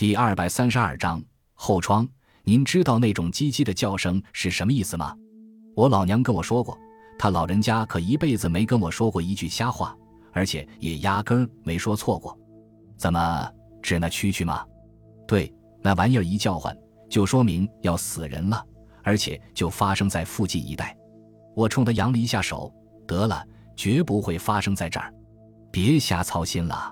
第二百三十二章后窗。您知道那种唧唧的叫声是什么意思吗？我老娘跟我说过，她老人家可一辈子没跟我说过一句瞎话，而且也压根儿没说错过。怎么指那蛐蛐吗？对，那玩意儿一叫唤，就说明要死人了，而且就发生在附近一带。我冲他扬了一下手，得了，绝不会发生在这儿，别瞎操心了。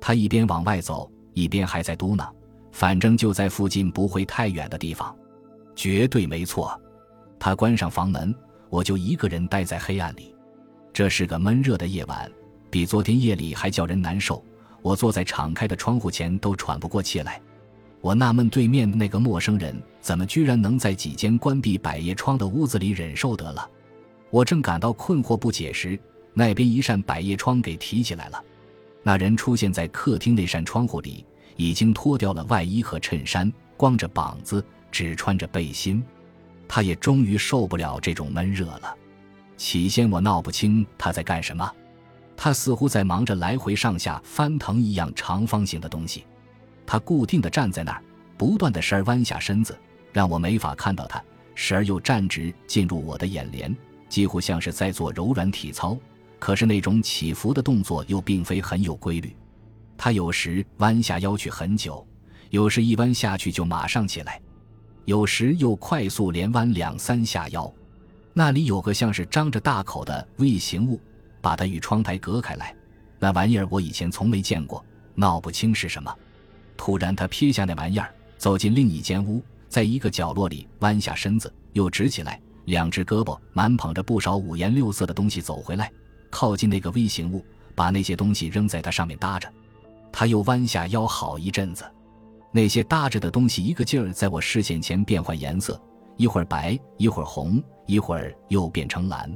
他一边往外走，一边还在嘟囔。反正就在附近，不会太远的地方，绝对没错。他关上房门，我就一个人待在黑暗里。这是个闷热的夜晚，比昨天夜里还叫人难受。我坐在敞开的窗户前，都喘不过气来。我纳闷，对面那个陌生人怎么居然能在几间关闭百叶窗的屋子里忍受得了？我正感到困惑不解时，那边一扇百叶窗给提起来了。那人出现在客厅那扇窗户里。已经脱掉了外衣和衬衫，光着膀子，只穿着背心。他也终于受不了这种闷热了。起先我闹不清他在干什么，他似乎在忙着来回上下翻腾一样长方形的东西。他固定地站在那儿，不断地时而弯下身子，让我没法看到他；时而又站直，进入我的眼帘，几乎像是在做柔软体操。可是那种起伏的动作又并非很有规律。他有时弯下腰去很久，有时一弯下去就马上起来，有时又快速连弯两三下腰。那里有个像是张着大口的 V 形物，把它与窗台隔开来。那玩意儿我以前从没见过，闹不清是什么。突然，他撇下那玩意儿，走进另一间屋，在一个角落里弯下身子，又直起来，两只胳膊满捧着不少五颜六色的东西走回来，靠近那个 V 形物，把那些东西扔在它上面搭着。他又弯下腰好一阵子，那些搭着的东西一个劲儿在我视线前变换颜色，一会儿白，一会儿红，一会儿又变成蓝。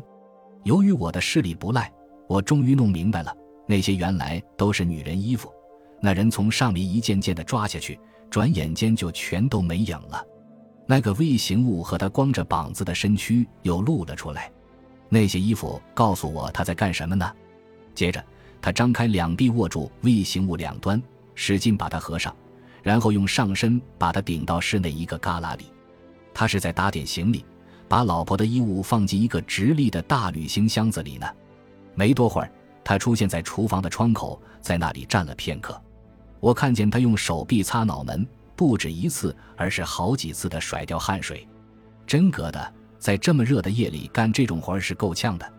由于我的视力不赖，我终于弄明白了，那些原来都是女人衣服。那人从上面一件件的抓下去，转眼间就全都没影了。那个 V 形物和他光着膀子的身躯又露了出来。那些衣服告诉我他在干什么呢？接着。他张开两臂，握住 V 形物两端，使劲把它合上，然后用上身把它顶到室内一个旮旯里。他是在打点行李，把老婆的衣物放进一个直立的大旅行箱子里呢。没多会儿，他出现在厨房的窗口，在那里站了片刻。我看见他用手臂擦脑门，不止一次，而是好几次的甩掉汗水。真格的，在这么热的夜里干这种活是够呛的。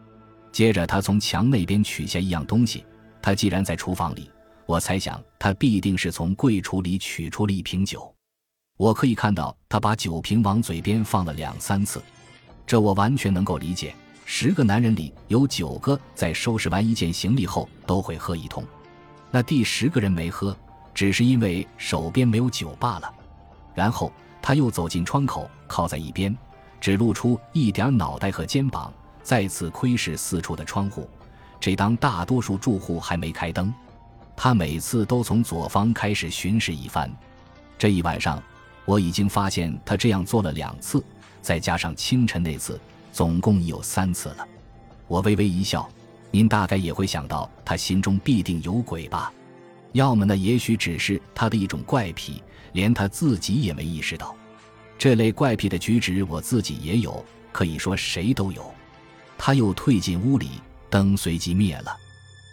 接着，他从墙那边取下一样东西。他既然在厨房里，我猜想他必定是从柜橱里取出了一瓶酒。我可以看到他把酒瓶往嘴边放了两三次，这我完全能够理解。十个男人里有九个在收拾完一件行李后都会喝一通，那第十个人没喝，只是因为手边没有酒罢了。然后他又走进窗口，靠在一边，只露出一点脑袋和肩膀，再次窥视四处的窗户。这当大多数住户还没开灯，他每次都从左方开始巡视一番。这一晚上，我已经发现他这样做了两次，再加上清晨那次，总共已有三次了。我微微一笑，您大概也会想到，他心中必定有鬼吧？要么呢也许只是他的一种怪癖，连他自己也没意识到。这类怪癖的举止，我自己也有，可以说谁都有。他又退进屋里。灯随即灭了，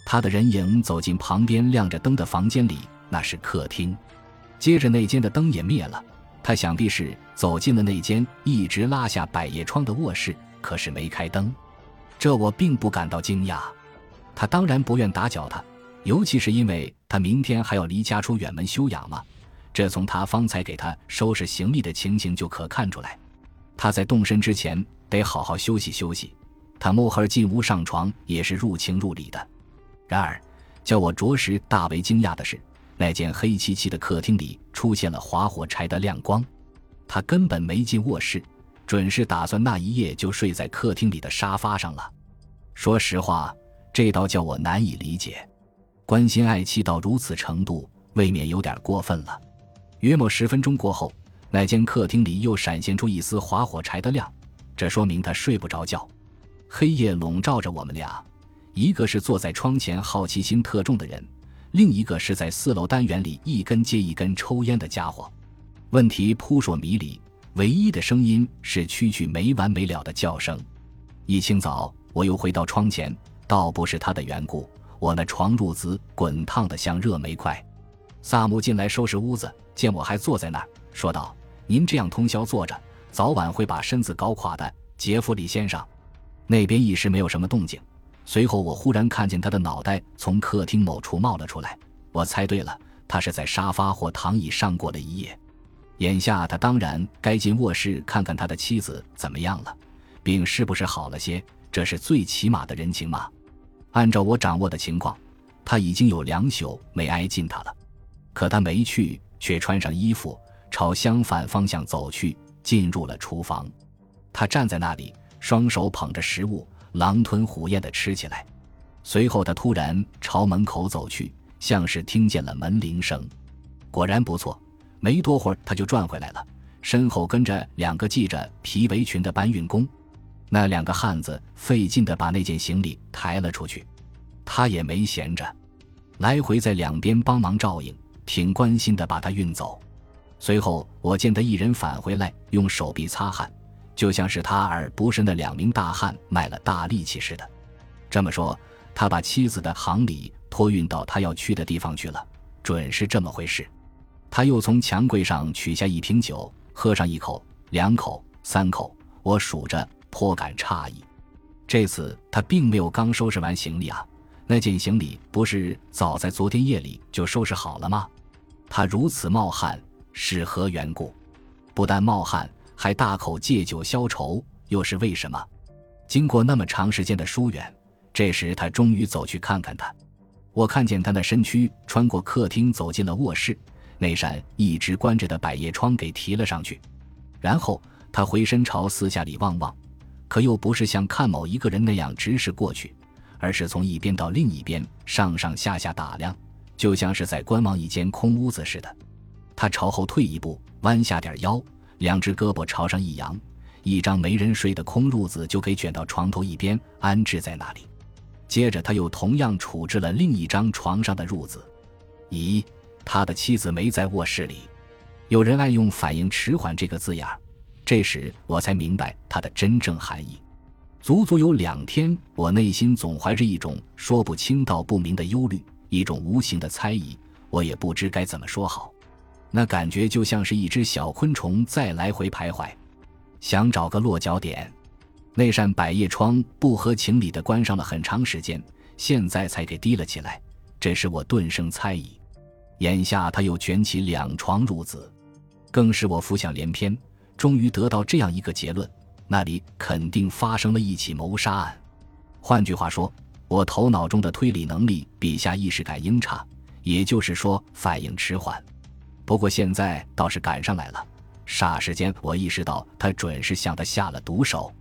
他的人影走进旁边亮着灯的房间里，那是客厅。接着那间的灯也灭了，他想必是走进了那间一直拉下百叶窗的卧室，可是没开灯。这我并不感到惊讶，他当然不愿打搅他，尤其是因为他明天还要离家出远门休养嘛。这从他方才给他收拾行李的情形就可看出来，他在动身之前得好好休息休息。他摸黑进屋上床，也是入情入理的。然而，叫我着实大为惊讶的是，那间黑漆漆的客厅里出现了划火柴的亮光。他根本没进卧室，准是打算那一夜就睡在客厅里的沙发上了。说实话，这倒叫我难以理解。关心爱妻到如此程度，未免有点过分了。约莫十分钟过后，那间客厅里又闪现出一丝划火柴的亮，这说明他睡不着觉。黑夜笼罩着我们俩，一个是坐在窗前好奇心特重的人，另一个是在四楼单元里一根接一根抽烟的家伙。问题扑朔迷离，唯一的声音是蛐蛐没完没了的叫声。一清早，我又回到窗前，倒不是他的缘故，我那床褥子滚烫的像热煤块。萨姆进来收拾屋子，见我还坐在那儿，说道：“您这样通宵坐着，早晚会把身子搞垮的，杰弗里先生。”那边一时没有什么动静，随后我忽然看见他的脑袋从客厅某处冒了出来。我猜对了，他是在沙发或躺椅上过了一夜。眼下他当然该进卧室看看他的妻子怎么样了，病是不是好了些，这是最起码的人情嘛。按照我掌握的情况，他已经有两宿没挨近他了。可他没去，却穿上衣服朝相反方向走去，进入了厨房。他站在那里，双手捧着食物，狼吞虎咽地吃起来。随后他突然朝门口走去，像是听见了门铃声。果然不错。没多会儿，他就转回来了，身后跟着两个系着皮围裙的搬运工。那两个汉子费劲地把那件行李抬了出去，他也没闲着，来回在两边帮忙照应，挺关心地把他运走。随后我见他一人返回来，用手臂擦汗，就像是他而不慎的两名大汉卖了大力气似的。这么说，他把妻子的行李托运到他要去的地方去了，准是这么回事。他又从墙柜上取下一瓶酒，喝上一口、两口、三口，我数着，颇感诧异。这次他并没有刚收拾完行李啊，那件行李不是早在昨天夜里就收拾好了吗？他如此冒汗是何缘故？不但冒汗，还大口借酒消愁，又是为什么？经过那么长时间的疏远，这时他终于走去看看他。我看见他的身躯穿过客厅走进了卧室。那扇一直关着的百叶窗给提了上去，然后他回身朝四下里望望，可又不是像看某一个人那样直视过去，而是从一边到另一边上上下下打量，就像是在观望一间空屋子似的。他朝后退一步，弯下点腰，两只胳膊朝上一扬，一张没人睡的空褥子就给卷到床头一边安置在那里。接着他又同样处置了另一张床上的褥子。咦？他的妻子没在卧室里，有人爱用“反应迟缓”这个字眼儿，这时我才明白它的真正含义。足足有两天，我内心总怀着一种说不清道不明的忧虑，一种无形的猜疑，我也不知该怎么说好。那感觉就像是一只小昆虫在来回徘徊，想找个落脚点。那扇百叶窗不合情理地关上了很长时间，现在才给提了起来，这使我顿生猜疑。眼下他又卷起两床褥子，更使我浮想联翩。终于得到这样一个结论：那里肯定发生了一起谋杀案。换句话说，我头脑中的推理能力比下意识感应差，也就是说反应迟缓。不过现在倒是赶上来了。霎时间，我意识到他准是向他下了毒手。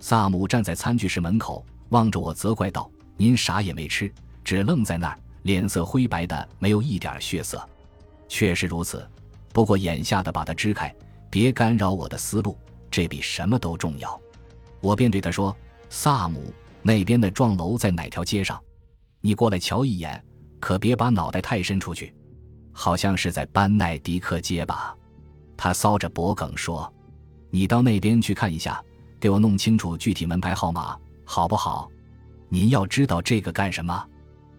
萨姆站在餐具室门口，望着我，责怪道：“您啥也没吃，只愣在那儿。”脸色灰白的，没有一点血色，确实如此。不过眼下的把它支开，别干扰我的思路，这比什么都重要。我便对他说：“萨姆，那边的幢楼在哪条街上？你过来瞧一眼，可别把脑袋太伸出去。好像是在班奈迪克街吧？”他搔着脖梗说：“你到那边去看一下，给我弄清楚具体门牌号码，好不好？您要知道这个干什么？”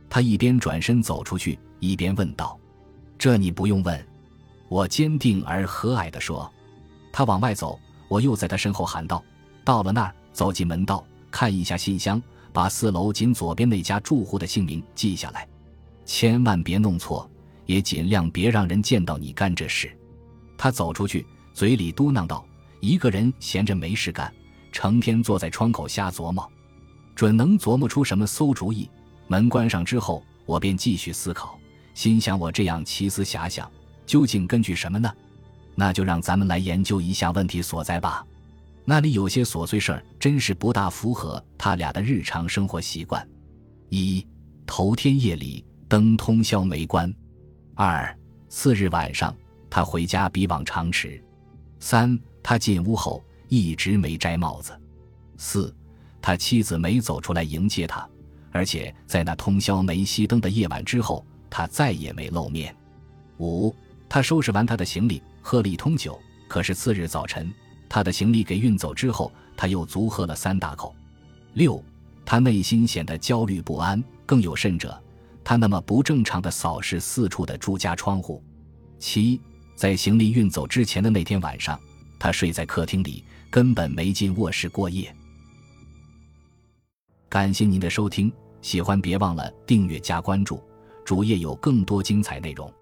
他一边转身走出去，一边问道：“这你不用问。”我坚定而和蔼地说。他往外走，我又在他身后喊道：“到了那儿，走进门道，看一下信箱，把四楼紧左边那家住户的姓名记下来，千万别弄错，也尽量别让人见到你干这事。”他走出去，嘴里嘟囔道：“一个人闲着没事干，成天坐在窗口瞎琢磨，准能琢磨出什么馊主意。”门关上之后，我便继续思考，心想：我这样奇思遐想，究竟根据什么呢？那就让咱们来研究一下问题所在吧。那里有些琐碎事儿，真是不大符合他俩的日常生活习惯。一，头天夜里灯通宵没关；二，次日晚上他回家比往常迟；三，他进屋后一直没摘帽子；四，他妻子没走出来迎接他。而且在那通宵没熄灯的夜晚之后，他再也没露面。五，他收拾完他的行李，喝了一通酒。可是次日早晨，他的行李给运走之后，他又足喝了三大口。六，他内心显得焦虑不安。更有甚者，他那么不正常的扫视四处的住家窗户。七，在行李运走之前的那天晚上，他睡在客厅里，根本没进卧室过夜。感谢您的收听，喜欢别忘了订阅加关注，主页有更多精彩内容。